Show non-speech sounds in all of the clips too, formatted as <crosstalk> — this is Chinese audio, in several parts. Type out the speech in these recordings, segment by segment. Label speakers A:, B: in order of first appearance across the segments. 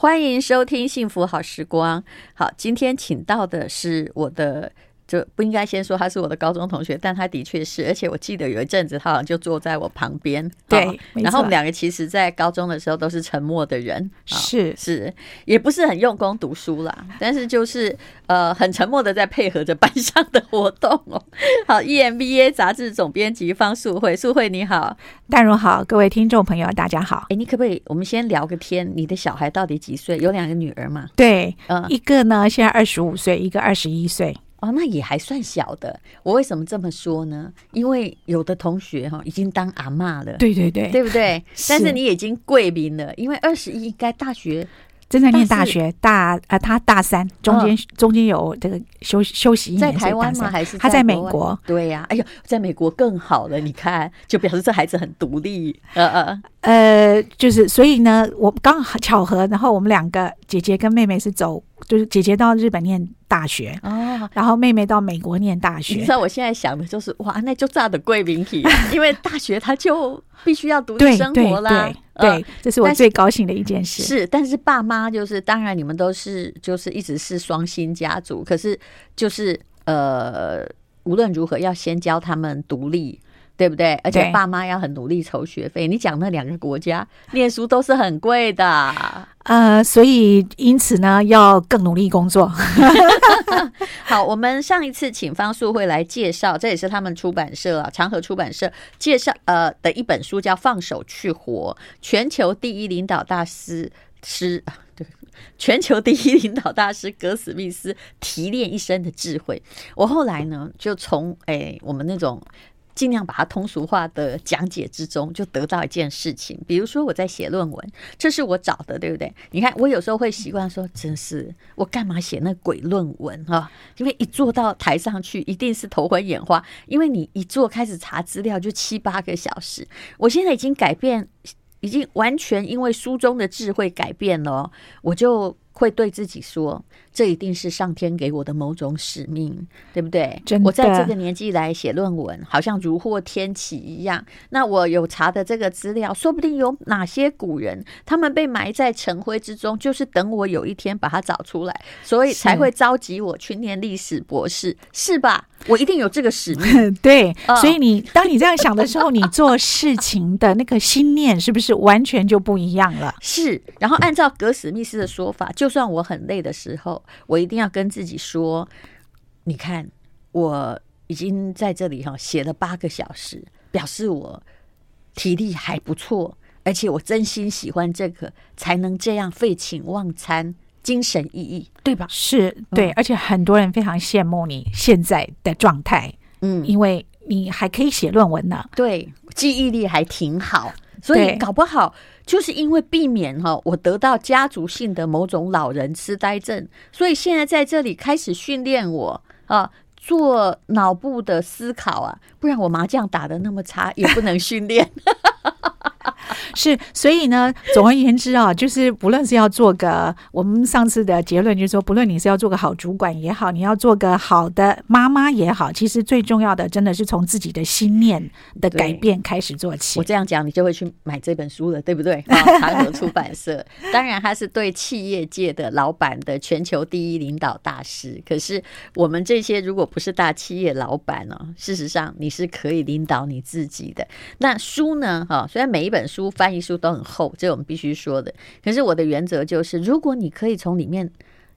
A: 欢迎收听《幸福好时光》。好，今天请到的是我的。就不应该先说他是我的高中同学，但他的确是，而且我记得有一阵子他好像就坐在我旁边。
B: 对，
A: 然后我们两个其实，在高中的时候都是沉默的人，
B: 是
A: 是，也不是很用功读书啦，但是就是呃很沉默的在配合着班上的活动哦。<laughs> 好，EMBA 杂志总编辑方素慧，素慧你好，
B: 淡如好，各位听众朋友大家好。
A: 哎，你可不可以我们先聊个天？你的小孩到底几岁？有两个女儿嘛？
B: 对，嗯，一个呢现在二十五岁，一个二十一岁。
A: 哦，那也还算小的。我为什么这么说呢？因为有的同学哈已经当阿嬷了，
B: 对对对，
A: 对不对？<laughs> 但是你已经贵宾了，因为二十一应该大学
B: 正在念大学大啊、呃，他大三，中间、哦、中间有这个休休息一年，
A: 在台湾吗？还是
B: 他在美国？
A: 对呀、啊，哎呦，在美国更好了，你看，就表示这孩子很独立。呃呃
B: 呃，就是所以呢，我刚好巧合，然后我们两个姐姐跟妹妹是走。就是姐姐到日本念大学哦，然后妹妹到美国念大学。
A: 你知道我现在想的就是哇，那就炸的贵宾体，<laughs> 因为大学他就必须要独立生活啦。
B: 对，对，对，这是我最高兴的一件事。
A: 是，但是爸妈就是，当然你们都是就是一直是双薪家族，可是就是呃，无论如何要先教他们独立。对不对？而且爸妈要很努力筹学费。你讲那两个国家念书都是很贵的，
B: 呃，所以因此呢，要更努力工作。<laughs>
A: 好，我们上一次请方素慧来介绍，这也是他们出版社啊，长河出版社介绍呃的一本书，叫《放手去活》，全球第一领导大师师对，全球第一领导大师格史密斯提炼一生的智慧。我后来呢，就从哎我们那种。尽量把它通俗化的讲解之中，就得到一件事情。比如说我在写论文，这是我找的，对不对？你看，我有时候会习惯说，真是我干嘛写那鬼论文啊？因为一坐到台上去，一定是头昏眼花。因为你一坐开始查资料，就七八个小时。我现在已经改变，已经完全因为书中的智慧改变了，我就。会对自己说，这一定是上天给我的某种使命，对不对？我在这个年纪来写论文，好像如获天启一样。那我有查的这个资料，说不定有哪些古人，他们被埋在尘灰之中，就是等我有一天把它找出来，所以才会召集我去念历史博士，是，是吧？我一定有这个使命。<laughs>
B: 对，所以你当你这样想的时候，你做事情的那个心念是不是完全就不一样了？
A: 是。然后按照格史密斯的说法，就算我很累的时候，我一定要跟自己说：“你看，我已经在这里哈写了八个小时，表示我体力还不错，而且我真心喜欢这个，才能这样废寝忘餐。”精神意义，对吧？
B: 是对，而且很多人非常羡慕你现在的状态，嗯，因为你还可以写论文呢，
A: 对，记忆力还挺好，所以搞不好就是因为避免哈，我得到家族性的某种老人痴呆症，所以现在在这里开始训练我啊，做脑部的思考啊，不然我麻将打的那么差也不能训练。<laughs> <laughs>
B: 是，所以呢，总而言之啊，就是不论是要做个，我们上次的结论就是说，不论你是要做个好主管也好，你要做个好的妈妈也好，其实最重要的真的是从自己的心念的改变开始做起。
A: 我这样讲，你就会去买这本书了，对不对？<laughs> 长河出版社，当然他是对企业界的老板的全球第一领导大师。可是我们这些如果不是大企业老板呢，事实上你是可以领导你自己的。那书呢？哈，虽然每一本书。翻译书都很厚，这我们必须说的。可是我的原则就是，如果你可以从里面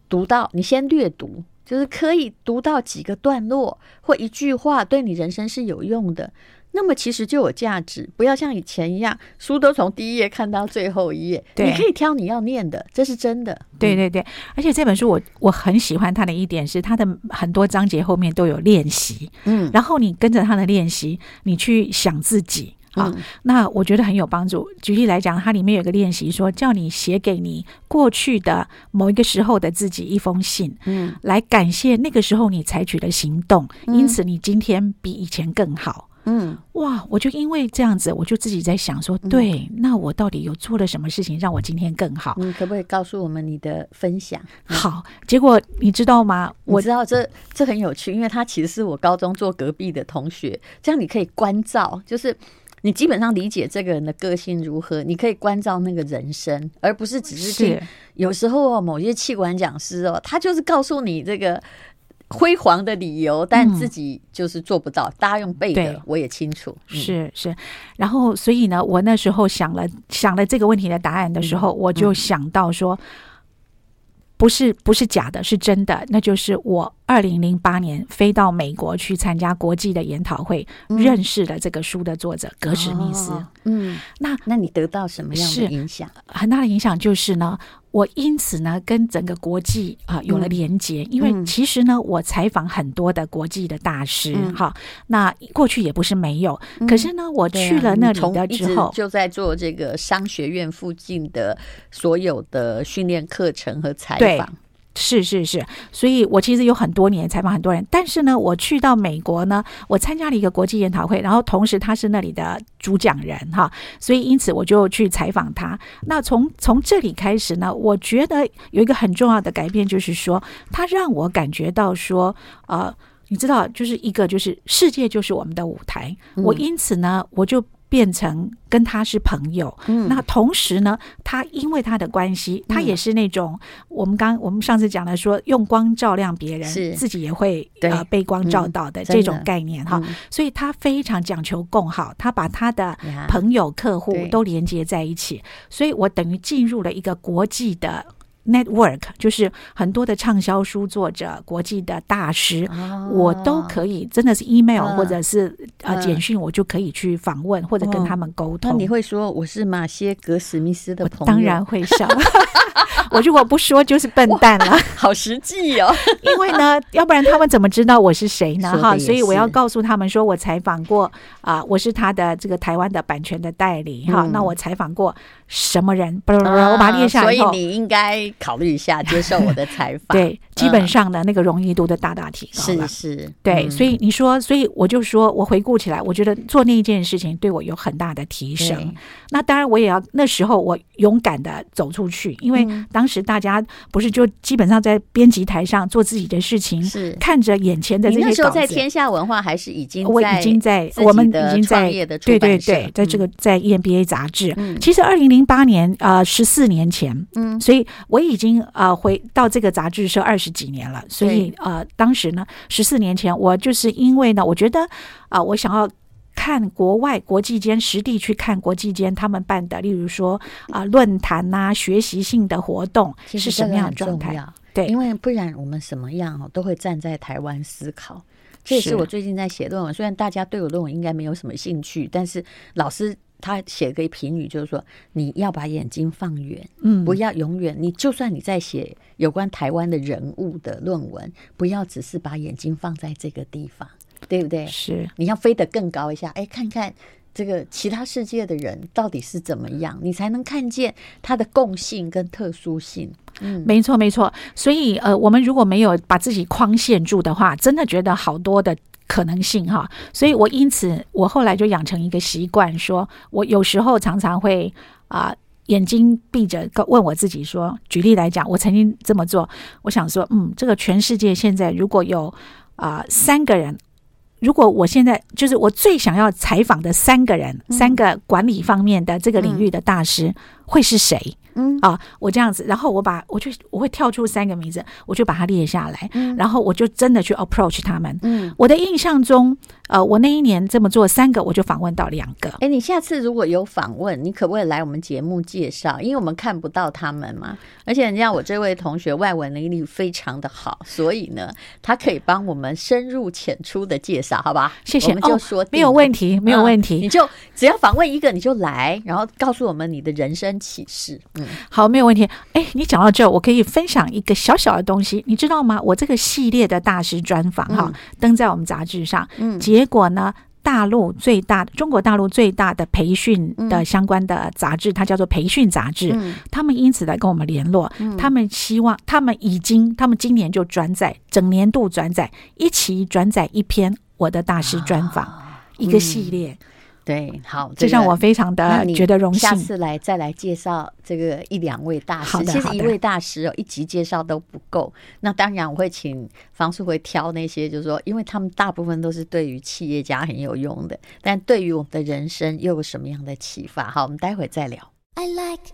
A: 读到，你先略读，就是可以读到几个段落或一句话，对你人生是有用的，那么其实就有价值。不要像以前一样，书都从第一页看到最后一页。对，你可以挑你要念的，这是真的。
B: 对对对，而且这本书我我很喜欢它的一点是，它的很多章节后面都有练习。嗯，然后你跟着它的练习，你去想自己。好，那我觉得很有帮助。举例来讲，它里面有个练习，说叫你写给你过去的某一个时候的自己一封信，嗯，来感谢那个时候你采取的行动，因此你今天比以前更好。嗯，哇，我就因为这样子，我就自己在想说，对，那我到底有做了什么事情让我今天更好？
A: 你可不可以告诉我们你的分享？
B: 好，结果你知道吗？
A: 我知道这这很有趣，因为他其实是我高中坐隔壁的同学，这样你可以关照，就是。你基本上理解这个人的个性如何，你可以关照那个人生，而不是只是听。是有时候某些企管讲师哦，他就是告诉你这个辉煌的理由，但自己就是做不到。嗯、大家用背的，我也清楚。
B: 嗯、是是，然后所以呢，我那时候想了想了这个问题的答案的时候，嗯、我就想到说。不是不是假的，是真的。那就是我二零零八年飞到美国去参加国际的研讨会，嗯、认识了这个书的作者格史密斯。哦、嗯，那
A: 那你得到什么样的影响？
B: 很大的影响就是呢。我因此呢，跟整个国际啊、呃、有了连接，嗯、因为其实呢，我采访很多的国际的大师，哈、嗯，那过去也不是没有，嗯、可是呢，我去了那里的之后，
A: 就在做这个商学院附近的所有的训练课程和采访。
B: 是是是，所以我其实有很多年采访很多人，但是呢，我去到美国呢，我参加了一个国际研讨会，然后同时他是那里的主讲人哈，所以因此我就去采访他。那从从这里开始呢，我觉得有一个很重要的改变，就是说他让我感觉到说，呃，你知道，就是一个就是世界就是我们的舞台，我因此呢，我就。变成跟他是朋友，嗯，那同时呢，他因为他的关系，他也是那种我们刚我们上次讲的说，用光照亮别人，自己也会呃被光照到的这种概念哈，所以他非常讲求共好，他把他的朋友客户都连接在一起，所以我等于进入了一个国际的。Network 就是很多的畅销书作者、国际的大师，哦、我都可以，真的是 email 或者是呃简讯，我就可以去访问或者跟他们沟通。哦、
A: 那你会说我是马歇格史密斯的朋友？
B: 当然会笑。<laughs> 我如果不说就是笨蛋了，<laughs>
A: 好实际哦。
B: 因为呢，要不然他们怎么知道我是谁呢？哈，所以我要告诉他们说，我采访过啊、呃，我是他的这个台湾的版权的代理哈。嗯、那我采访过什么人？不不不，我把它列下来。
A: 所以你应该考虑一下接受我的采访。<laughs>
B: 对，基本上的那个容易度的大大提高了。
A: 是是，
B: 对。所以你说，所以我就说我回顾起来，我觉得做那一件事情对我有很大的提升。那当然，我也要那时候我勇敢的走出去，因为当时大家不是就基本上在编辑台上做自己的事情，是看着眼前的这些稿子。
A: 那时候在天下文化还是已经，
B: 我已经在我们已经在对对对，在这个在 EMBA 杂志。嗯、其实二零零八年啊，十、呃、四年前，嗯，所以我已经啊、呃、回到这个杂志社二十几年了。所以啊、呃，当时呢，十四年前，我就是因为呢，我觉得啊、呃，我想要。看国外国际间实地去看国际间他们办的，例如说啊论坛呐、学习性的活动是什么样的状态？对，
A: 因为不然我们什么样哦都会站在台湾思考。这也是我最近在写论文，虽然大家对我论文应该没有什么兴趣，但是老师他写个评语就是说，你要把眼睛放远，嗯，不要永远你就算你在写有关台湾的人物的论文，不要只是把眼睛放在这个地方。对不对？
B: 是，
A: 你要飞得更高一下，哎，看看这个其他世界的人到底是怎么样，你才能看见它的共性跟特殊性。
B: 嗯，没错，没错。所以，呃，我们如果没有把自己框限住的话，真的觉得好多的可能性哈。所以我因此，我后来就养成一个习惯，说我有时候常常会啊、呃，眼睛闭着，问我自己说，举例来讲，我曾经这么做，我想说，嗯，这个全世界现在如果有啊、呃、三个人。如果我现在就是我最想要采访的三个人，嗯、三个管理方面的这个领域的大师，嗯、会是谁？嗯啊，我这样子，然后我把我就我会跳出三个名字，我就把它列下来，嗯、然后我就真的去 approach 他们。嗯，我的印象中，呃，我那一年这么做三个，我就访问到两个。
A: 哎，你下次如果有访问，你可不可以来我们节目介绍？因为我们看不到他们嘛，而且人家我这位同学外文能力非常的好，所以呢，他可以帮我们深入浅出的介绍，好吧？
B: 谢谢。
A: 我们就说、
B: 哦、没有问题，没有问题，
A: 嗯、你就只要访问一个，你就来，然后告诉我们你的人生启示。
B: 好，没有问题。哎，你讲到这，我可以分享一个小小的东西，你知道吗？我这个系列的大师专访哈，登在我们杂志上。嗯，结果呢，大陆最大的中国大陆最大的培训的相关的杂志，它叫做培训杂志。嗯，他们因此来跟我们联络，他们希望，他们已经，他们今年就转载整年度转载一起转载一篇我的大师专访，一个系列。
A: 对，好，
B: 这让我非常的觉得荣幸。
A: 下次来再来介绍这个一两位大师，其实一位大师哦，一集介绍都不够。那当然我会请方素慧挑那些，就是说，因为他们大部分都是对于企业家很有用的，但对于我们的人生又有什么样的启发？好，我们待会再聊。I like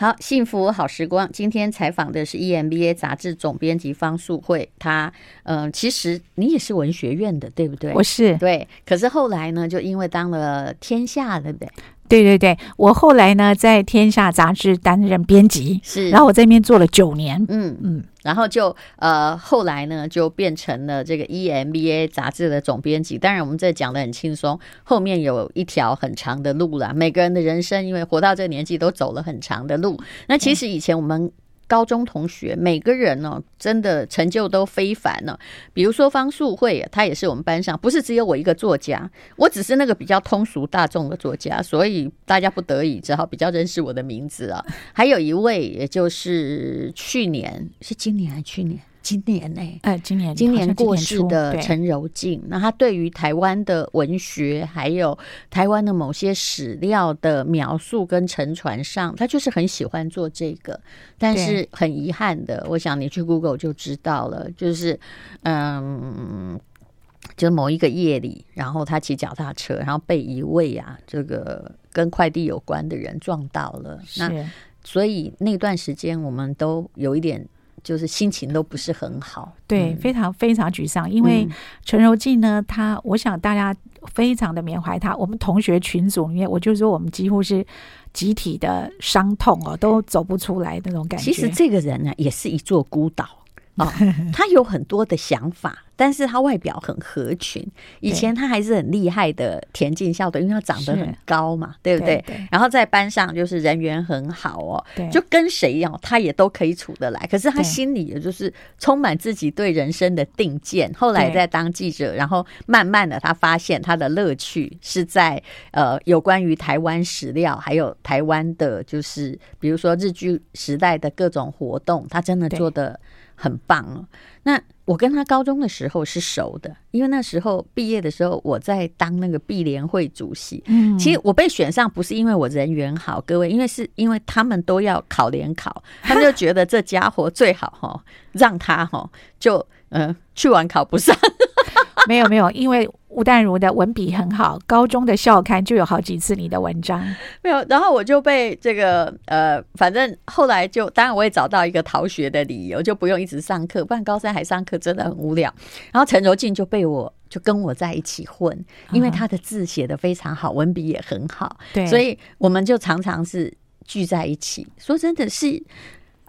A: 好，幸福好时光。今天采访的是 EMBA 杂志总编辑方素慧。她，嗯、呃，其实你也是文学院的，对不对？
B: 我是。
A: 对，可是后来呢，就因为当了天下，对不对？
B: 对对对，我后来呢，在天下杂志担任编辑，
A: 是，
B: 然后我在那边做了九年，
A: 嗯嗯，然后就呃，后来呢，就变成了这个 EMBA 杂志的总编辑。当然，我们这讲的很轻松，后面有一条很长的路了。每个人的人生，因为活到这个年纪，都走了很长的路。那其实以前我们。高中同学每个人呢、真的成就都非凡呢、比如说方素慧，她也是我们班上，不是只有我一个作家，我只是那个比较通俗大众的作家，所以大家不得已只好比较认识我的名字啊。还有一位，也就是去年，是今年还是去年？今年呢、欸？
B: 哎，今年
A: 今年过世的陈柔静，那他对于台湾的文学，还有台湾的某些史料的描述跟沉船上，他就是很喜欢做这个。但是很遗憾的，我想你去 Google 就知道了，就是嗯，就某一个夜里，然后他骑脚踏车，然后被一位啊，这个跟快递有关的人撞到了。那所以那段时间我们都有一点。就是心情都不是很好，
B: 对，非常非常沮丧。因为陈柔静呢，她我想大家非常的缅怀她。我们同学群组里面，我就说我们几乎是集体的伤痛哦，<laughs> 都走不出来那种感觉。
A: 其实这个人呢，也是一座孤岛哦，<laughs> 他有很多的想法。但是他外表很合群，以前他还是很厉害的田径校队，因为他长得很高嘛，对不对？然后在班上就是人缘很好哦，就跟谁一样，他也都可以处得来。可是他心里也就是充满自己对人生的定见。后来在当记者，然后慢慢的他发现他的乐趣是在呃有关于台湾史料，还有台湾的，就是比如说日据时代的各种活动，他真的做得很棒哦。那我跟他高中的时候是熟的，因为那时候毕业的时候我在当那个毕联会主席。嗯，其实我被选上不是因为我人缘好，各位，因为是因为他们都要考联考，<laughs> 他们就觉得这家伙最好哈，让他哈就嗯去完考不上。
B: 没有没有，因为。吴淡如的文笔很好，高中的校刊就有好几次你的文章。
A: 没有，然后我就被这个呃，反正后来就，当然我也找到一个逃学的理由，就不用一直上课，不然高三还上课真的很无聊。然后陈柔静就被我就跟我在一起混，因为他的字写的非常好，文笔也很好，对，所以我们就常常是聚在一起。说真的是。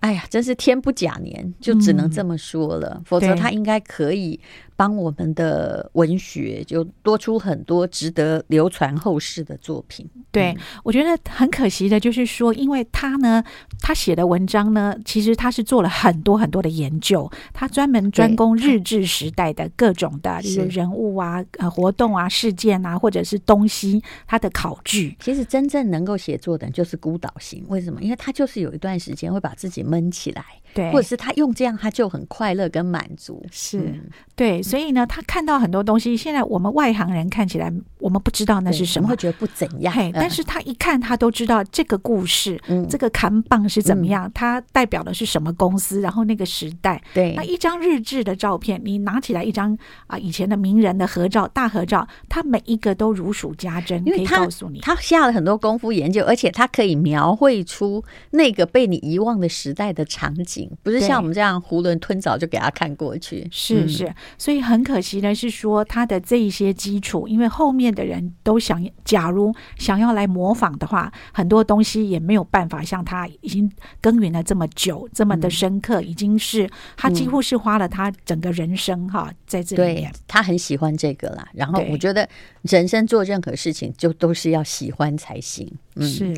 A: 哎呀，真是天不假年，就只能这么说了。嗯、否则他应该可以帮我们的文学就多出很多值得流传后世的作品。
B: 对，我觉得很可惜的就是说，因为他呢，他写的文章呢，其实他是做了很多很多的研究，他专门专攻日治时代的各种的人物啊、呃活动啊、事件啊，或者是东西，他的考据。
A: 其实真正能够写作的，就是孤岛型。为什么？因为他就是有一段时间会把自己。闷起来，对，或者是他用这样，他就很快乐跟满足，
B: 是、嗯、对。所以呢，他看到很多东西。现在我们外行人看起来，我们不知道那是什么，
A: 会觉得不怎样。
B: 嘿，但是他一看，他都知道这个故事，嗯、这个看棒是怎么样，嗯、它代表的是什么公司，然后那个时代。
A: 对，
B: 那一张日志的照片，你拿起来一张啊，以前的名人的合照，大合照，他每一个都如数家珍，可以告诉你，
A: 他下了很多功夫研究，而且他可以描绘出那个被你遗忘的时代。的场景不是像我们这样囫囵吞枣就给他看过去，
B: 是是，所以很可惜呢是说他的这一些基础，因为后面的人都想，假如想要来模仿的话，很多东西也没有办法像他已经耕耘了这么久，这么的深刻，已经是他几乎是花了他整个人生哈在这里面。
A: 他很喜欢这个啦，然后我觉得人生做任何事情就都是要喜欢才行。嗯，
B: 是。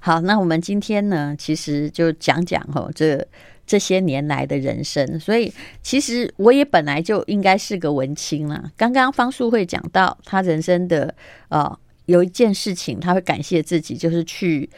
A: 好，那我们今天呢，其实就讲讲哈，这这些年来的人生。所以，其实我也本来就应该是个文青了。刚刚方素慧讲到他人生的呃，有一件事情他会感谢自己，就是去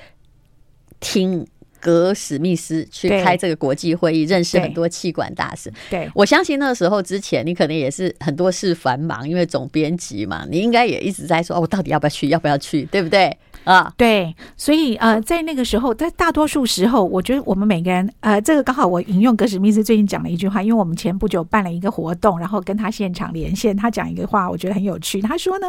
A: 听格史密斯去开这个国际会议，认识很多气管大使。
B: 对，
A: 我相信那个时候之前，你可能也是很多事繁忙，因为总编辑嘛，你应该也一直在说哦，我到底要不要去，要不要去，对不对？啊，
B: 对，所以呃，在那个时候，在大多数时候，我觉得我们每个人，呃，这个刚好我引用格史密斯最近讲了一句话，因为我们前不久办了一个活动，然后跟他现场连线，他讲一个话，我觉得很有趣。他说呢，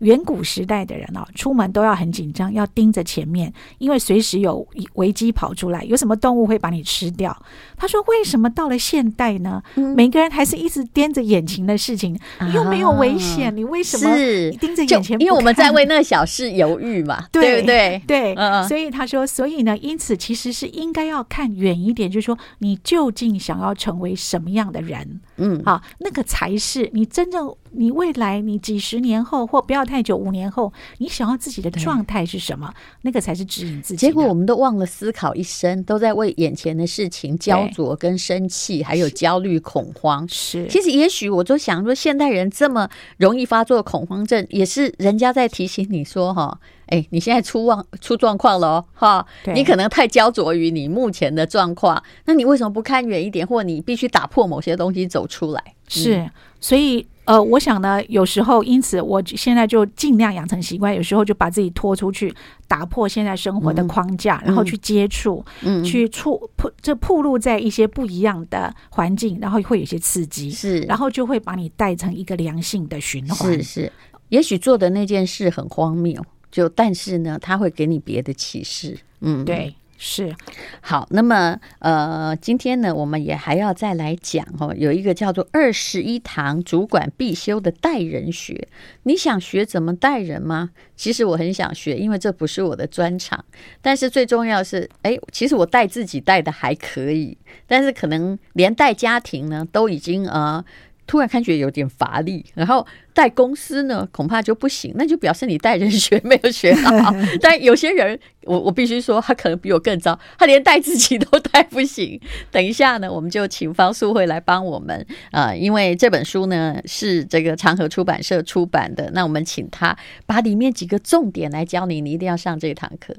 B: 远古时代的人哦，出门都要很紧张，要盯着前面，因为随时有危机跑出来，有什么动物会把你吃掉。他说，为什么到了现代呢？嗯、每个人还是一直盯着眼前的事情，又没有危险，啊、你为什么盯着眼前？
A: 因为我们在为那小事犹豫嘛。<laughs> 对不对？
B: 对，所以他说，所以呢，因此其实是应该要看远一点，就是说你究竟想要成为什么样的人，嗯，好，那个才是你真正你未来你几十年后或不要太久五年后，你想要自己的状态是什么？那个才是指引自己。
A: 结果我们都忘了思考一生，都在为眼前的事情焦灼、跟生气，还有焦虑、恐慌。
B: 是，
A: 其实也许我就想说，现代人这么容易发作恐慌症，也是人家在提醒你说，哈。哎，你现在出状出状况了哦，哈！你可能太焦灼于你目前的状况，那你为什么不看远一点，或你必须打破某些东西走出来？
B: 是，所以呃，我想呢，有时候，因此我现在就尽量养成习惯，有时候就把自己拖出去，打破现在生活的框架，嗯、然后去接触，嗯，去触铺这铺路在一些不一样的环境，然后会有些刺激，
A: 是，
B: 然后就会把你带成一个良性的循环。
A: 是是，也许做的那件事很荒谬。就但是呢，他会给你别的启示。嗯，
B: 对，是。
A: 好，那么呃，今天呢，我们也还要再来讲哦，有一个叫做二十一堂主管必修的带人学。你想学怎么带人吗？其实我很想学，因为这不是我的专长。但是最重要是，哎，其实我带自己带的还可以，但是可能连带家庭呢，都已经呃。突然感觉有点乏力，然后带公司呢，恐怕就不行，那就表示你带人学没有学好。<laughs> 但有些人，我我必须说，他可能比我更糟，他连带自己都带不行。等一下呢，我们就请方素慧来帮我们啊、呃，因为这本书呢是这个长河出版社出版的，那我们请他把里面几个重点来教你，你一定要上这堂课。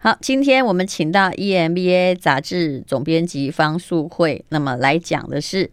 A: 好，今天我们请到 EMBA 杂志总编辑方素慧，那么来讲的是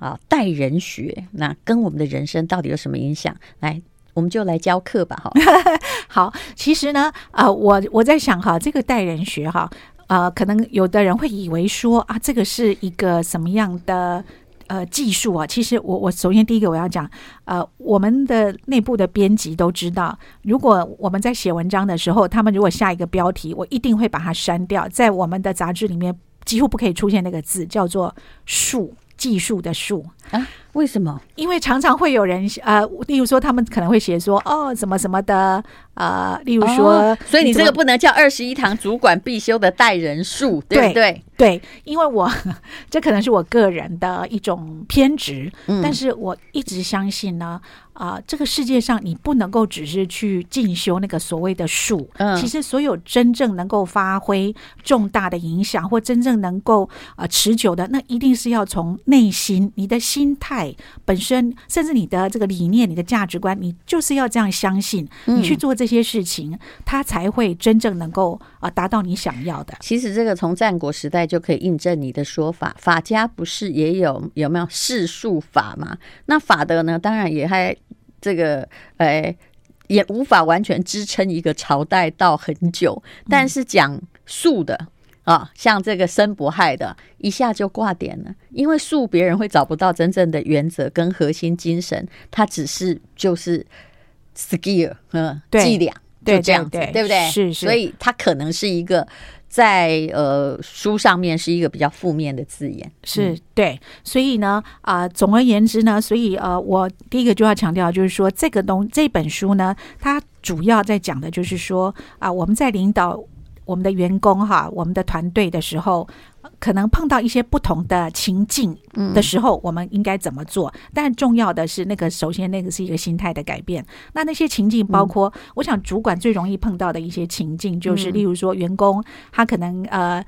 A: 啊待人学，那跟我们的人生到底有什么影响？来，我们就来教课吧，哈。<laughs>
B: 好，其实呢，呃，我我在想哈，这个待人学哈，呃，可能有的人会以为说啊，这个是一个什么样的？呃，技术啊，其实我我首先第一个我要讲，呃，我们的内部的编辑都知道，如果我们在写文章的时候，他们如果下一个标题，我一定会把它删掉，在我们的杂志里面几乎不可以出现那个字，叫做“数”，技术的“数”
A: 啊。为什么？
B: 因为常常会有人呃，例如说他们可能会写说哦，什么什么的呃，例如说，哦、
A: 所以你这个不能叫二十一堂主管必修的带人术，对不对？
B: 对，因为我 <laughs> 这可能是我个人的一种偏执，嗯、但是我一直相信呢，啊、呃，这个世界上你不能够只是去进修那个所谓的术，嗯，其实所有真正能够发挥重大的影响或真正能够啊、呃、持久的，那一定是要从内心，你的心心态。本身，甚至你的这个理念、你的价值观，你就是要这样相信，你去做这些事情，他、才会真正能够啊达到你想要的。
A: 其实这个从战国时代就可以印证你的说法，法家不是也有有没有世术法吗？那法德呢，当然也还这个，哎，也无法完全支撑一个朝代到很久，但是讲术的。啊、哦，像这个申不害的，一下就挂点了，因为诉别人会找不到真正的原则跟核心精神，他只是就是 skill，嗯，
B: 对
A: 伎俩，就这样子，
B: 对，对，对，
A: 对不对？
B: 是是，
A: 所以它可能是一个在呃书上面是一个比较负面的字眼，
B: 是、嗯、对。所以呢，啊、呃，总而言之呢，所以呃，我第一个就要强调，就是说这个东这本书呢，它主要在讲的就是说啊、呃，我们在领导。我们的员工哈，我们的团队的时候，可能碰到一些不同的情境的时候，我们应该怎么做？嗯、但重要的是，那个首先那个是一个心态的改变。那那些情境包括，嗯、我想主管最容易碰到的一些情境，就是例如说，员工他可能呃。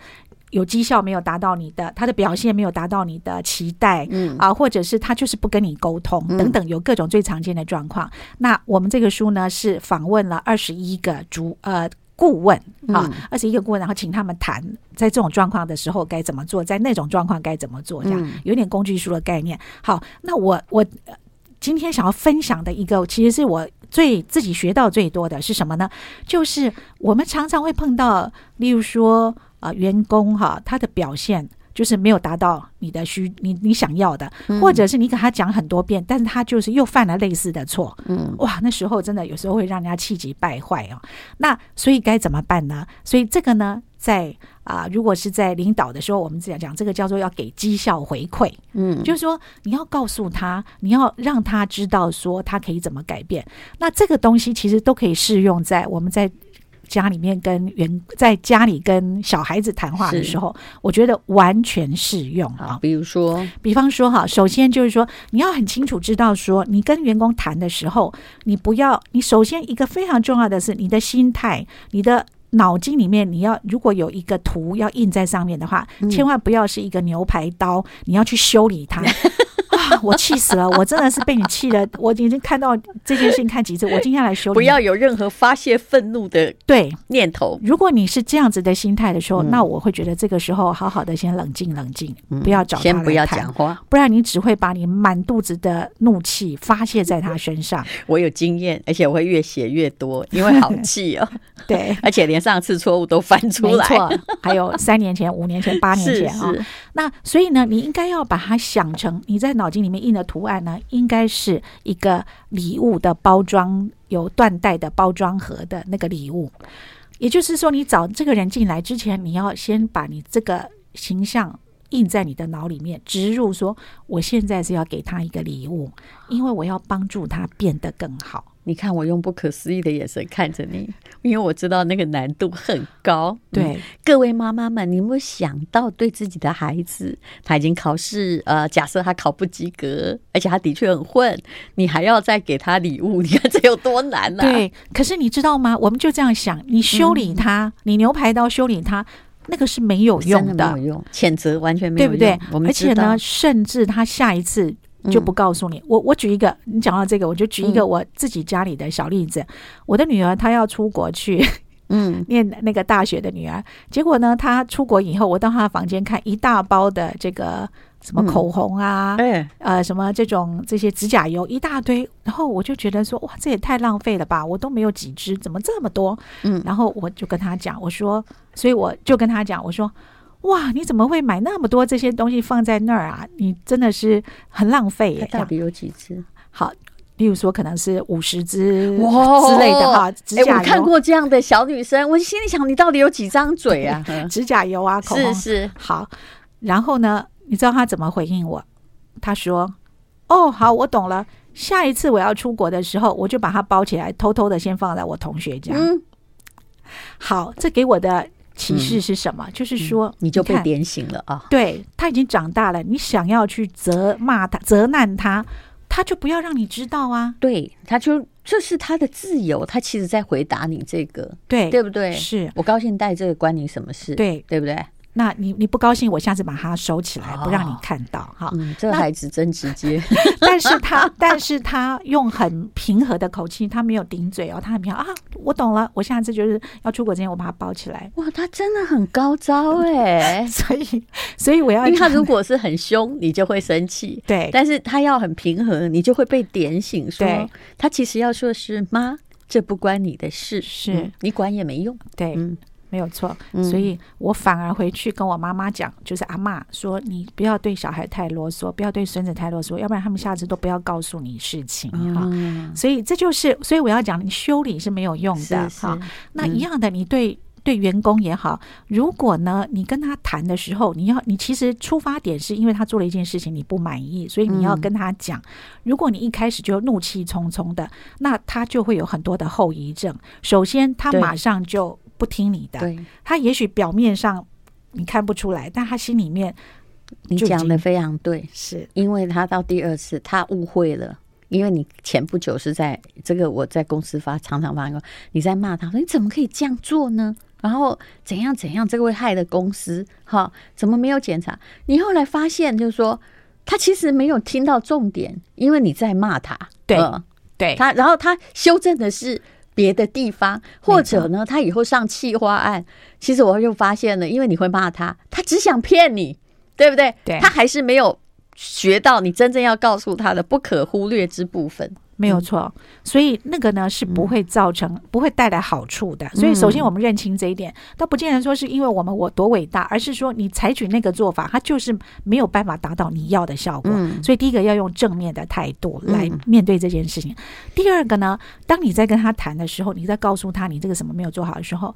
B: 有绩效没有达到你的，他的表现没有达到你的期待，嗯啊，或者是他就是不跟你沟通等等，有各种最常见的状况。那我们这个书呢是访问了二十一个主呃顾问啊，二十一个顾问，然后请他们谈在这种状况的时候该怎么做，在那种状况该怎么做，这样有点工具书的概念。好，那我我今天想要分享的一个，其实是我最自己学到最多的是什么呢？就是我们常常会碰到，例如说。啊、呃，员工哈，他的表现就是没有达到你的需你你想要的，嗯、或者是你给他讲很多遍，但是他就是又犯了类似的错，嗯，哇，那时候真的有时候会让人家气急败坏哦。那所以该怎么办呢？所以这个呢，在啊、呃，如果是在领导的时候，我们这样讲，这个叫做要给绩效回馈，嗯，就是说你要告诉他，你要让他知道说他可以怎么改变。那这个东西其实都可以适用在我们在。家里面跟员在家里跟小孩子谈话的时候，我觉得完全适用啊。
A: 比如说，
B: 比方说哈，首先就是说，你要很清楚知道说，你跟员工谈的时候，你不要，你首先一个非常重要的是你的心态，你的脑筋里面你要如果有一个图要印在上面的话，千万不要是一个牛排刀，你要去修理它。<laughs> 我气死了！我真的是被你气的。我已经看到这件事情看几次，我今天来修理。
A: 不要有任何发泄愤怒的对念头。
B: 如果你是这样子的心态的时候，那我会觉得这个时候好好的先冷静冷静，不要找他，
A: 先不要讲话，
B: 不然你只会把你满肚子的怒气发泄在他身上。<laughs>
A: 我有经验，而且我会越写越多，因为好气哦。<laughs>
B: 对，
A: 而且连上次错误都翻出来。
B: 没错，还有三年前、五年前、<laughs> 八年前啊。那所以呢，你应该要把它想成你在脑筋里面印的图案呢，应该是一个礼物的包装，有缎带的包装盒的那个礼物。也就是说，你找这个人进来之前，你要先把你这个形象印在你的脑里面，植入说，我现在是要给他一个礼物，因为我要帮助他变得更好。
A: 你看，我用不可思议的眼神看着你，因为我知道那个难度很高。
B: 对，
A: 嗯、各位妈妈们，你有没有想到，对自己的孩子，他已经考试，呃，假设他考不及格，而且他的确很混，你还要再给他礼物，你看这有多难呢、啊？
B: 对，可是你知道吗？我们就这样想，你修理他，嗯、你牛排刀修理他，那个是没有用的，
A: 的没有用，谴责完全没有用，对不
B: 对？而且呢，甚至他下一次。就不告诉你。我我举一个，你讲到这个，我就举一个我自己家里的小例子。我的女儿她要出国去，嗯，<laughs> 念那个大学的女儿。结果呢，她出国以后，我到她的房间看一大包的这个什么口红啊，呃，什么这种这些指甲油一大堆。然后我就觉得说，哇，这也太浪费了吧！我都没有几支，怎么这么多？嗯，然后我就跟她讲，我说，所以我就跟她讲，我说。哇，你怎么会买那么多这些东西放在那儿啊？你真的是很浪费耶！
A: 到底有几只？
B: 好，例如说可能是五十支哇之类的哈。指甲油，
A: 我看过这样的小女生，我心里想，你到底有几张嘴啊？<laughs>
B: 指甲油啊，口红
A: 是是
B: 好。然后呢，你知道她怎么回应我？她说：“哦，好，我懂了。下一次我要出国的时候，我就把它包起来，偷偷的先放在我同学家。”嗯，好，这给我的。启示是什么？嗯、就是说、嗯，
A: 你就被点醒了啊！
B: 对，他已经长大了，你想要去责骂他、责难他，他就不要让你知道啊！
A: 对，他就这是他的自由，他其实在回答你这个，
B: 对
A: 对不对？
B: 是
A: 我高兴带这个关你什么事？
B: 对
A: 对不对？
B: 那你你不高兴，我下次把它收起来，不让你看到哈。
A: 哦嗯、这孩子真直接，<laughs>
B: 但是他但是他用很平和的口气，他没有顶嘴哦，他很平和啊，我懂了，我下次就是要出国之前，我把它包起来。
A: 哇，他真的很高招哎，<laughs>
B: 所以所以我要，
A: 因为他如果是很凶，你就会生气，
B: 对，
A: 但是他要很平和，你就会被点醒，说对。他其实要说的是妈，这不关你的事，
B: 是、
A: 嗯、你管也没用，
B: 对。嗯没有错，所以我反而回去跟我妈妈讲，就是阿嬷说，你不要对小孩太啰嗦，不要对孙子太啰嗦，要不然他们下次都不要告诉你事情哈。所以这就是，所以我要讲，你修理是没有用的哈。那一样的，你对对员工也好，如果呢，你跟他谈的时候，你要你其实出发点是因为他做了一件事情你不满意，所以你要跟他讲。如果你一开始就怒气冲冲的，那他就会有很多的后遗症。首先，他马上就。不听你的，对。他也许表面上你看不出来，但他心里面，
A: 你讲的非常对，
B: 是。
A: 因为他到第二次他误会了，因为你前不久是在这个我在公司发常常发过你在骂他说你怎么可以这样做呢？然后怎样怎样，这个会害的公司，哈，怎么没有检查？你后来发现，就是说他其实没有听到重点，因为你在骂他，
B: 对，对。
A: 他，然后他修正的是别的地方，或者呢，他以后上企划案，其实我又发现了，因为你会骂他，他只想骗你，对不对？
B: 对，
A: 他还是没有学到你真正要告诉他的不可忽略之部分。
B: 没有错，所以那个呢是不会造成、不会带来好处的。所以首先我们认清这一点，倒不见得说是因为我们我多伟大，而是说你采取那个做法，它就是没有办法达到你要的效果。所以第一个要用正面的态度来面对这件事情。第二个呢，当你在跟他谈的时候，你在告诉他你这个什么没有做好的时候，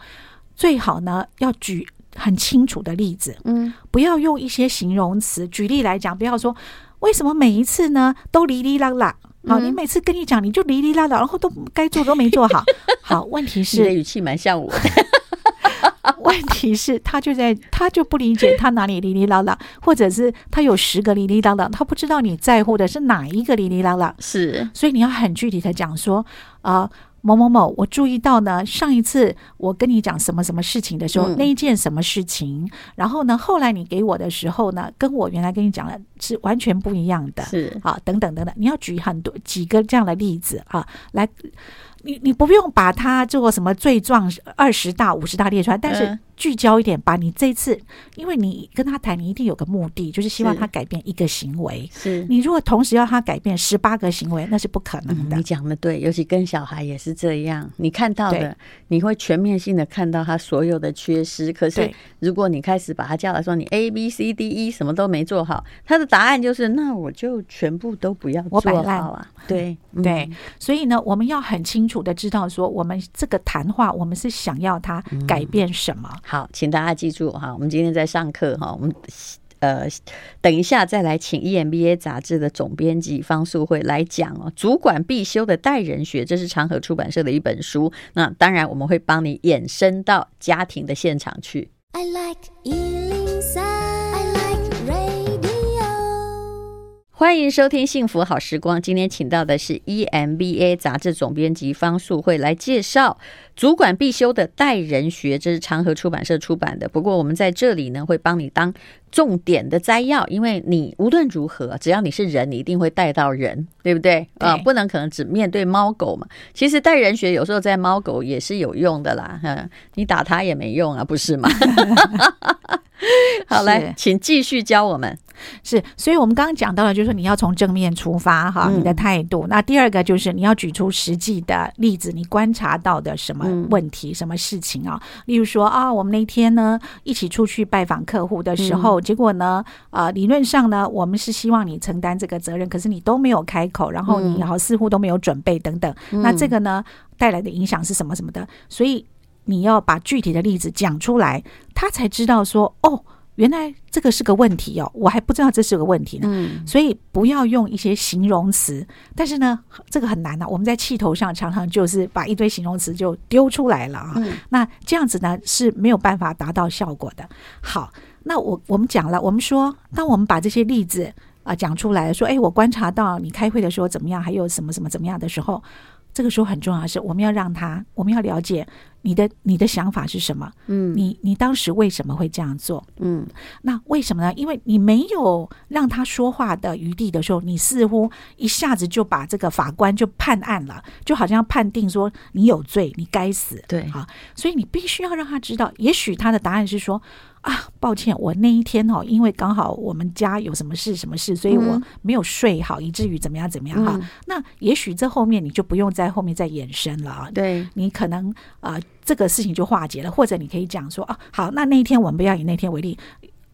B: 最好呢要举很清楚的例子，嗯，不要用一些形容词。举例来讲，不要说为什么每一次呢都哩哩啦啦。好，你每次跟你讲，你就哩哩啦啦，然后都该做都没做好。<laughs> 好，问题是
A: 你的语气蛮像我的。<laughs>
B: 问题是，他就在他就不理解他哪里哩哩啦啦，或者是他有十个哩哩啦啦，他不知道你在乎的是哪一个哩哩啦啦。
A: 是，
B: 所以你要很具体的讲说啊。呃某某某，我注意到呢，上一次我跟你讲什么什么事情的时候，嗯、那一件什么事情，然后呢，后来你给我的时候呢，跟我原来跟你讲的是完全不一样的，
A: 是
B: 啊，等等等等，你要举很多几个这样的例子啊，来。你你不用把它做什么罪状二十大五十大列出来，但是聚焦一点，把你这次，因为你跟他谈，你一定有个目的，就是希望他改变一个行为。
A: 是
B: 你如果同时要他改变十八个行为，那是不可能的。
A: 嗯、你讲的对，尤其跟小孩也是这样。你看到的，你会全面性的看到他所有的缺失。可是如果你开始把他叫来说，你 A B C D E 什么都没做好，他的答案就是那我就全部都不要做好啊。对 <laughs>
B: 对，所以呢，我们要很清楚的知道说，我们这个谈话，我们是想要他改变什么。
A: 好，请大家记住哈，我们今天在上课哈，我们呃，等一下再来请 EMBA 杂志的总编辑方素慧来讲哦，主管必修的待人学，这是长河出版社的一本书。那当然，我们会帮你衍生到家庭的现场去。I like 欢迎收听《幸福好时光》。今天请到的是 EMBA 杂志总编辑方素慧来介绍主管必修的待人学，这是长河出版社出版的。不过我们在这里呢，会帮你当重点的摘要，因为你无论如何，只要你是人，你一定会带到人，对不对？啊、呃，不能可能只面对猫狗嘛。其实待人学有时候在猫狗也是有用的啦。哈，你打它也没用啊，不是吗？<laughs> 好，来，请继续教我们。
B: 是，所以我们刚刚讲到了，就是说你要从正面出发哈，你的态度。那第二个就是你要举出实际的例子，你观察到的什么问题、什么事情啊？例如说啊，我们那天呢一起出去拜访客户的时候，结果呢，啊，理论上呢，我们是希望你承担这个责任，可是你都没有开口，然后你好似乎都没有准备等等。那这个呢带来的影响是什么什么的？所以。你要把具体的例子讲出来，他才知道说哦，原来这个是个问题哦，我还不知道这是个问题呢。嗯，所以不要用一些形容词，但是呢，这个很难啊。我们在气头上常常就是把一堆形容词就丢出来了啊。嗯，那这样子呢是没有办法达到效果的。好，那我我们讲了，我们说，当我们把这些例子啊讲出来，说，哎，我观察到你开会的时候怎么样，还有什么什么怎么样的时候。这个时候很重要的是，我们要让他，我们要了解你的你的想法是什么？嗯，你你当时为什么会这样做？嗯，那为什么呢？因为你没有让他说话的余地的时候，你似乎一下子就把这个法官就判案了，就好像判定说你有罪，你该死。对，啊，所以你必须要让他知道，也许他的答案是说。啊，抱歉，我那一天哦，因为刚好我们家有什么事什么事，所以我没有睡好，以至于怎么样怎么样哈。嗯、那也许这后面你就不用在后面再延伸了啊。对，你可能啊、呃，这个事情就化解了，或者你可以讲说啊，好，那那一天我们不要以那天为例。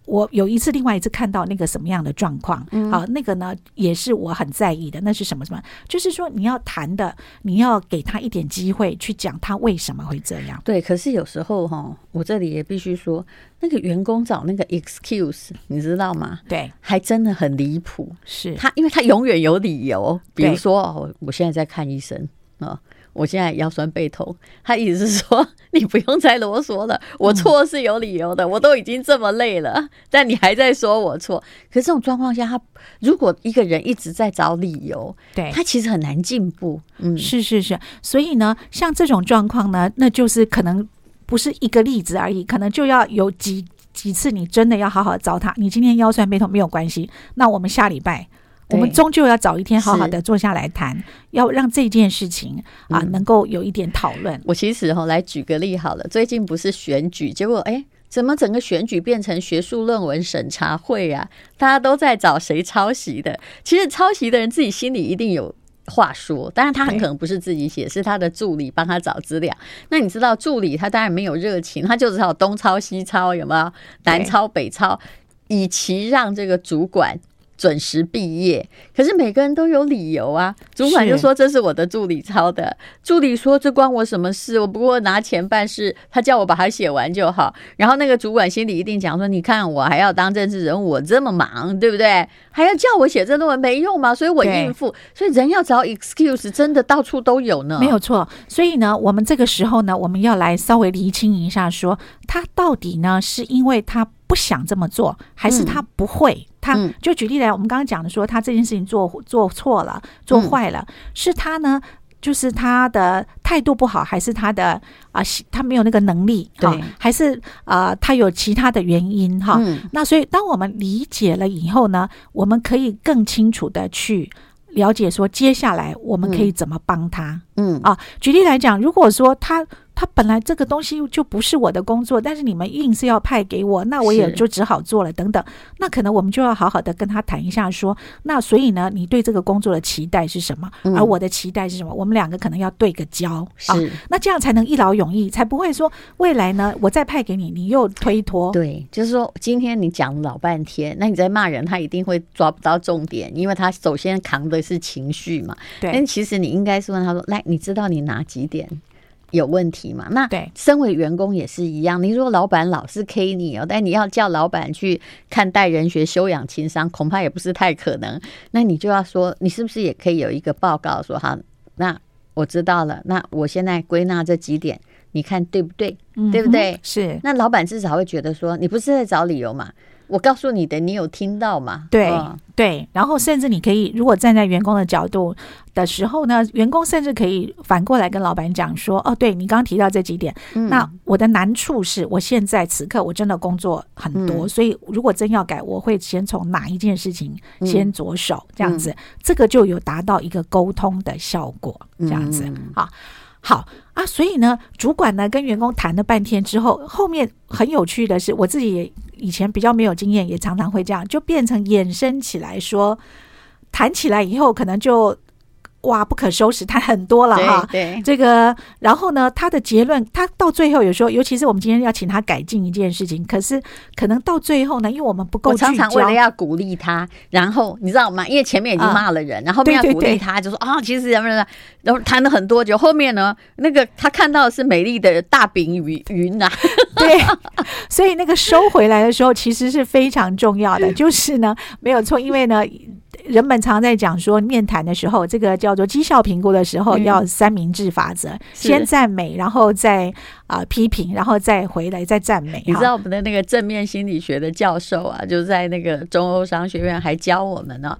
B: 我有一次，另外一次看到那个什么样的状况，嗯，好，那个呢也是我很在意的。那是什么什么？就是说你要谈的，你要给他一点机会去讲他为什么会这样。
A: 对，可是有时候哈，我这里也必须说，那个员工找那个 excuse，你知道吗？对，还真的很离谱。是他，因为他永远有理由，比如说哦，我现在在看医生啊。我现在腰酸背痛，他意思是说你不用再啰嗦了，我错是有理由的，我都已经这么累了，但你还在说我错。可是这种状况下，他如果一个人一直在找理由，对，他其实很难进步。嗯，
B: 是是是，所以呢，像这种状况呢，那就是可能。不是一个例子而已，可能就要有几几次，你真的要好好找他。你今天腰酸背痛没有关系，那我们下礼拜，我们终究要找一天好好的坐下来谈，要让这件事情啊能够有一点讨论。
A: 我其实哈来举个例好了，最近不是选举，结果哎。怎么整个选举变成学术论文审查会啊？大家都在找谁抄袭的。其实抄袭的人自己心里一定有话说，当然他很可能不是自己写，是他的助理帮他找资料。那你知道助理他当然没有热情，他就只好东抄西抄，有没有？南抄北抄，以其让这个主管。准时毕业，可是每个人都有理由啊。主管就说，这是我的助理抄的，助理说，这关我什么事？我不过拿钱办事，他叫我把它写完就好。然后那个主管心里一定讲说，你看我还要当政治人物，我这么忙，对不对？还要叫我写这论文没用吗？所以我应付。所以人要找 excuse，真的到处都有呢。
B: 没有错。所以呢，我们这个时候呢，我们要来稍微厘清一下说，说他到底呢是因为他不想这么做，还是他不会？嗯他就举例来，我们刚刚讲的说，他这件事情做做错了，做坏了，是他呢，就是他的态度不好，还是他的啊，他没有那个能力，对，还是啊，他有其他的原因哈？那所以，当我们理解了以后呢，我们可以更清楚的去了解说，接下来我们可以怎么帮他？嗯啊，举例来讲，如果说他。他本来这个东西就不是我的工作，但是你们硬是要派给我，那我也就只好做了。等等，那可能我们就要好好的跟他谈一下，说，那所以呢，你对这个工作的期待是什么？而我的期待是什么？我们两个可能要对个焦啊，那这样才能一劳永逸，才不会说未来呢，我再派给你，你又推脱。
A: 对，就是说今天你讲老半天，那你在骂人，他一定会抓不到重点，因为他首先扛的是情绪嘛。对，但其实你应该是问他说，来，你知道你哪几点？有问题嘛？那对，身为员工也是一样。你说老板老是 K 你哦，但你要叫老板去看待人学、修养情商，恐怕也不是太可能。那你就要说，你是不是也可以有一个报告说哈？那我知道了。那我现在归纳这几点，你看对不对？嗯、对不对？是。那老板至少会觉得说，你不是在找理由嘛？我告诉你的，你有听到吗？
B: 对、哦、对，然后甚至你可以，如果站在员工的角度的时候呢，员工甚至可以反过来跟老板讲说：“哦，对你刚刚提到这几点，嗯、那我的难处是我现在此刻我真的工作很多，嗯、所以如果真要改，我会先从哪一件事情先着手，这样子，嗯、这个就有达到一个沟通的效果，这样子，好。好啊，所以呢，主管呢跟员工谈了半天之后，后面很有趣的是，我自己也以前比较没有经验，也常常会这样，就变成衍生起来说，谈起来以后可能就。哇，不可收拾，他很多了哈。对，这个，然后呢，他的结论，他到最后有时候，尤其是我们今天要请他改进一件事情，可是可能到最后呢，因为我们不够，
A: 我常常为了要鼓励他，然后你知道吗？因为前面已经骂了人，嗯、然后要鼓励他，就说啊、哦，其实什么什么，然后谈了很多，就后面呢，那个他看到的是美丽的大饼云云呐，
B: 对，所以那个收回来的时候，其实是非常重要的，就是呢，没有错，因为呢。人们常在讲说，面谈的时候，这个叫做绩效评估的时候，要三明治法则：嗯、先赞美，然后再啊、呃、批评，然后再回来再赞美。
A: 你知道我们的那个正面心理学的教授啊，就在那个中欧商学院还教我们呢，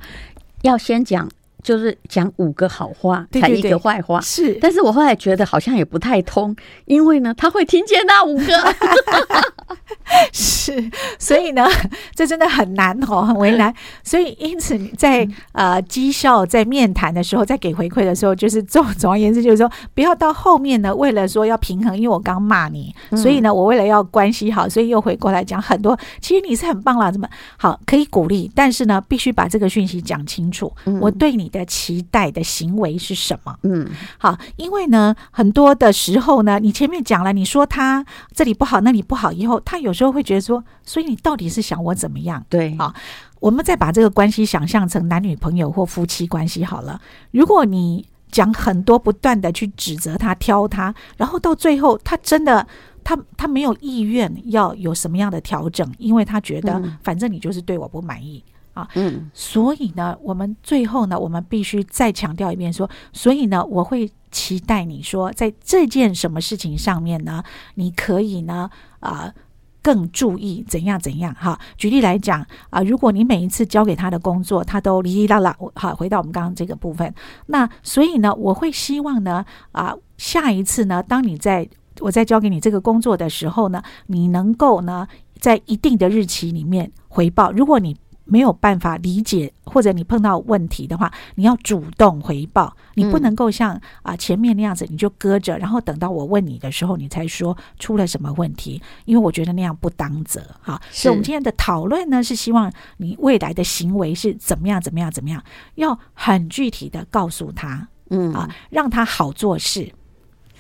A: 要先讲。就是讲五个好话，才一个坏话。是，但是我后来觉得好像也不太通，因为呢，他会听见那五个。<laughs>
B: 是，所以呢，<laughs> 这真的很难哦，很 <laughs> 为难。所以，因此在呃绩效在面谈的时候，在给回馈的时候，就是总总而言之，就是说不要到后面呢，为了说要平衡，因为我刚骂你，所以呢，我为了要关系好，所以又回过来讲很多。其实你是很棒啦，怎么好可以鼓励，但是呢，必须把这个讯息讲清楚。我对你。的期待的行为是什么？嗯，好，因为呢，很多的时候呢，你前面讲了，你说他这里不好，那里不好，以后他有时候会觉得说，所以你到底是想我怎么样？对，好，我们再把这个关系想象成男女朋友或夫妻关系好了。如果你讲很多，不断的去指责他、挑他，然后到最后，他真的他他没有意愿要有什么样的调整，因为他觉得反正你就是对我不满意。啊，嗯，所以呢，我们最后呢，我们必须再强调一遍，说，所以呢，我会期待你说，在这件什么事情上面呢，你可以呢，啊、呃，更注意怎样怎样。哈，举例来讲，啊、呃，如果你每一次交给他的工作，他都哩哩啦啦，好，回到我们刚刚这个部分，那所以呢，我会希望呢，啊、呃，下一次呢，当你在我在交给你这个工作的时候呢，你能够呢在一定的日期里面回报。如果你没有办法理解，或者你碰到问题的话，你要主动回报，你不能够像啊前面那样子，你就搁着，然后等到我问你的时候，你才说出了什么问题。因为我觉得那样不当责哈。所以我们今天的讨论呢，是希望你未来的行为是怎么样，怎么样，怎么样，要很具体的告诉他，嗯。啊，让他好做事，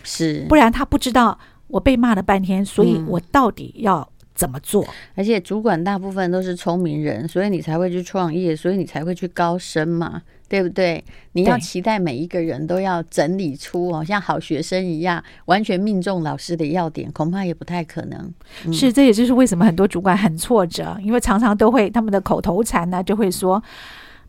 A: 是，
B: 不然他不知道我被骂了半天，所以我到底要。怎么做？
A: 而且主管大部分都是聪明人，所以你才会去创业，所以你才会去高升嘛，对不对？你要期待每一个人都要整理出哦，像好学生一样，完全命中老师的要点，恐怕也不太可能。
B: 嗯、是，这也就是为什么很多主管很挫折，因为常常都会他们的口头禅呢，就会说。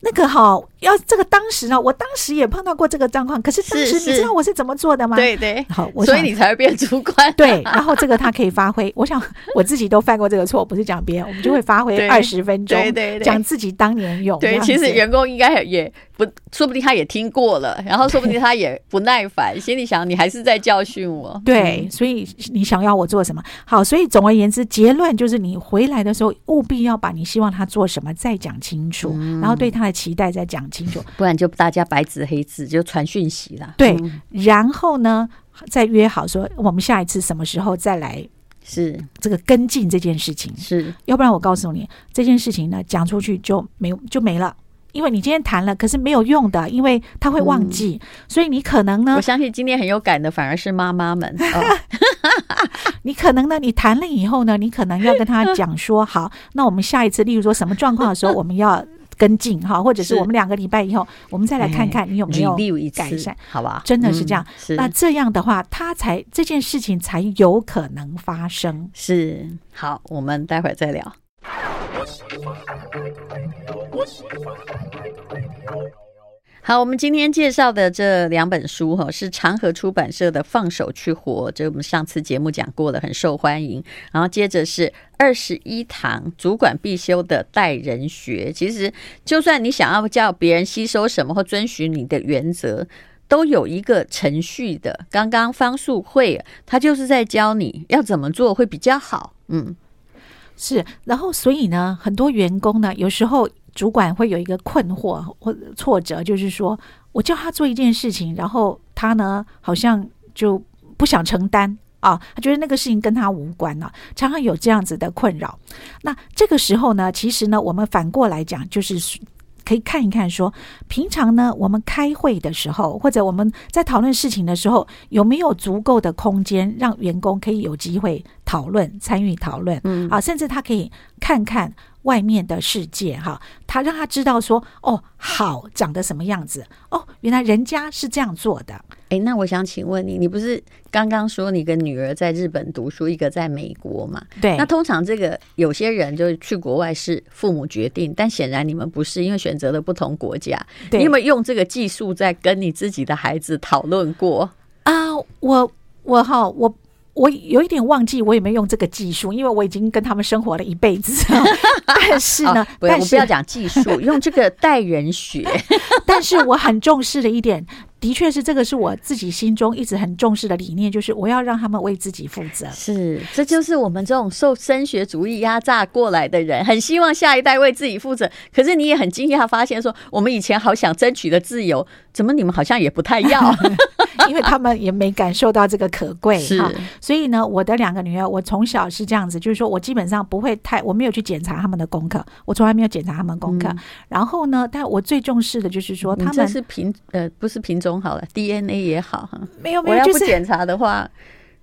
B: 那个好，要这个当时呢，我当时也碰到过这个状况，可是当时你知道我是怎么做的吗？
A: 对对，
B: 好，
A: 所以你才会变主管。
B: 对，然后这个他可以发挥。我想我自己都犯过这个错，不是讲别人，我们就会发挥二十分钟，对对，讲自己当年勇。
A: 对，其实员工应该也不，说不定他也听过了，<laughs> 然后说不定他也不耐烦，心里想你还是在教训我。
B: 对，所以你想要我做什么？好，所以总而言之，结论就是你回来的时候务必要把你希望他做什么再讲清楚，然后对他的期待再讲清楚，
A: 不然就大家白纸黑字就传讯息了。
B: 对，然后呢，再约好说我们下一次什么时候再来，
A: 是
B: 这个跟进这件事情。
A: 是，
B: 要不然我告诉你这件事情呢，讲出去就没就没了，因为你今天谈了，可是没有用的，因为他会忘记，嗯、所以你可能呢，
A: 我相信今天很有感的反而是妈妈们。哦、<laughs>
B: 你可能呢，你谈了以后呢，你可能要跟他讲说，好，那我们下一次，例如说什么状况的时候，我们要。跟进哈，或者是我们两个礼拜以后，我们再来看看你有没有改善，好吧？真的是这样。那这样的话，他才这件事情才有可能发生。
A: 是，好，我们待会儿再聊。好，我们今天介绍的这两本书哈，是长河出版社的《放手去活》，这我们上次节目讲过的，很受欢迎。然后接着是二十一堂主管必修的带人学。其实，就算你想要叫别人吸收什么或遵循你的原则，都有一个程序的。刚刚方素慧他就是在教你要怎么做会比较好。嗯，
B: 是。然后，所以呢，很多员工呢，有时候。主管会有一个困惑或挫折，就是说我叫他做一件事情，然后他呢好像就不想承担啊，他觉得那个事情跟他无关了，常常有这样子的困扰。那这个时候呢，其实呢，我们反过来讲，就是可以看一看说，平常呢我们开会的时候，或者我们在讨论事情的时候，有没有足够的空间让员工可以有机会讨论、参与讨论？嗯，啊，甚至他可以看看。外面的世界，哈，他让他知道说，哦，好长得什么样子，哦，原来人家是这样做的。
A: 哎，那我想请问你，你不是刚刚说你跟女儿在日本读书，一个在美国嘛？
B: 对。
A: 那通常这个有些人就是去国外是父母决定，但显然你们不是，因为选择了不同国家。对。你有没有用这个技术在跟你自己的孩子讨论过
B: 啊？我我哈我。我有一点忘记我有没有用这个技术，因为我已经跟他们生活了一辈子。<laughs> 但是呢，
A: 不要我不要讲技术，用这个待人学。<laughs>
B: 但是我很重视的一点。的确是这个，是我自己心中一直很重视的理念，就是我要让他们为自己负责。
A: 是，这就是我们这种受升学主义压榨过来的人，很希望下一代为自己负责。可是你也很惊讶发现，说我们以前好想争取的自由，怎么你们好像也不太要？<laughs>
B: 因为他们也没感受到这个可贵。是，所以呢，我的两个女儿，我从小是这样子，就是说我基本上不会太，我没有去检查他们的功课，我从来没有检查他们功课。嗯、然后呢，但我最重视的就是说，他们这
A: 是品呃，不是品种。好了，DNA 也好哈，
B: 没有没有，
A: 我要不检查的话，就是、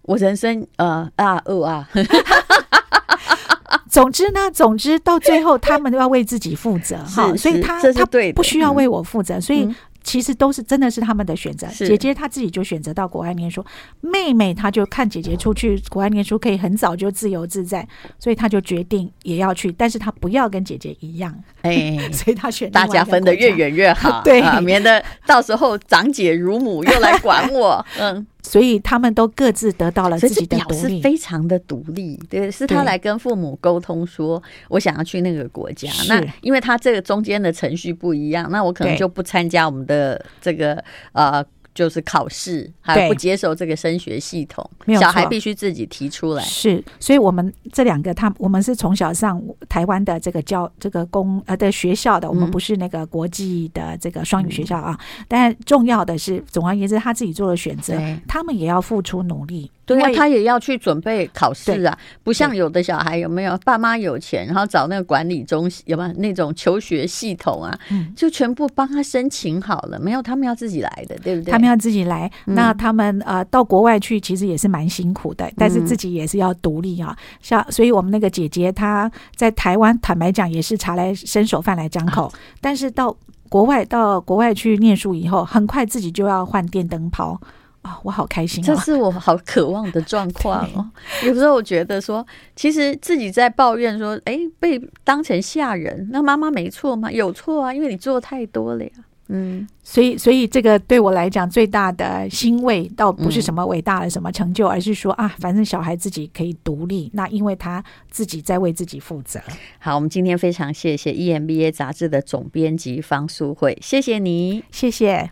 A: 我人生呃啊哦啊，<laughs>
B: 总之呢，总之到最后他们都要为自己负责哈，所以他他不需要为我负责，嗯、所以。其实都是真的是他们的选择。姐姐她自己就选择到国外念书，妹妹她就看姐姐出去国外念书可以很早就自由自在，所以她就决定也要去，但是她不要跟姐姐一样，哎，<laughs> 所以她选
A: 大家分得越远越好，
B: 对，
A: 免得到时候长姐如母又来管我，<laughs> 嗯。
B: 所以他们都各自得到了自己的独立，
A: 非常的独立。对，是他来跟父母沟通说，我想要去那个国家。那因为他这个中间的程序不一样，那我可能就不参加我们的这个呃。就是考试，还不接受这个升学系统，小孩必须自己提出来。
B: 是，所以我们这两个他，我们是从小上台湾的这个教这个公呃的学校的，我们不是那个国际的这个双语学校啊。嗯、但重要的是，总而言之，他自己做了选择，他们也要付出努力。
A: 对啊，他也要去准备考试啊，不像有的小孩有没有爸妈有钱，然后找那个管理中心有没有那种求学系统啊，就全部帮他申请好了。没有，他们要自己来的，对不对？
B: 他们要自己来。那他们呃到国外去，其实也是蛮辛苦的，但是自己也是要独立啊。像所以我们那个姐姐她在台湾，坦白讲也是茶来伸手饭来张口，但是到国外到国外去念书以后，很快自己就要换电灯泡。啊、哦，我好开心、哦！
A: 这是我好渴望的状况哦。<laughs> 有时候我觉得说，其实自己在抱怨说，哎，被当成下人，那妈妈没错吗？有错啊，因为你做太多了呀。嗯，
B: 所以，所以这个对我来讲最大的欣慰，倒不是什么伟大的什么成就，嗯、而是说啊，反正小孩自己可以独立，那因为他自己在为自己负责。
A: 好，我们今天非常谢谢 EMBA 杂志的总编辑方淑慧，谢谢你，
B: 谢谢。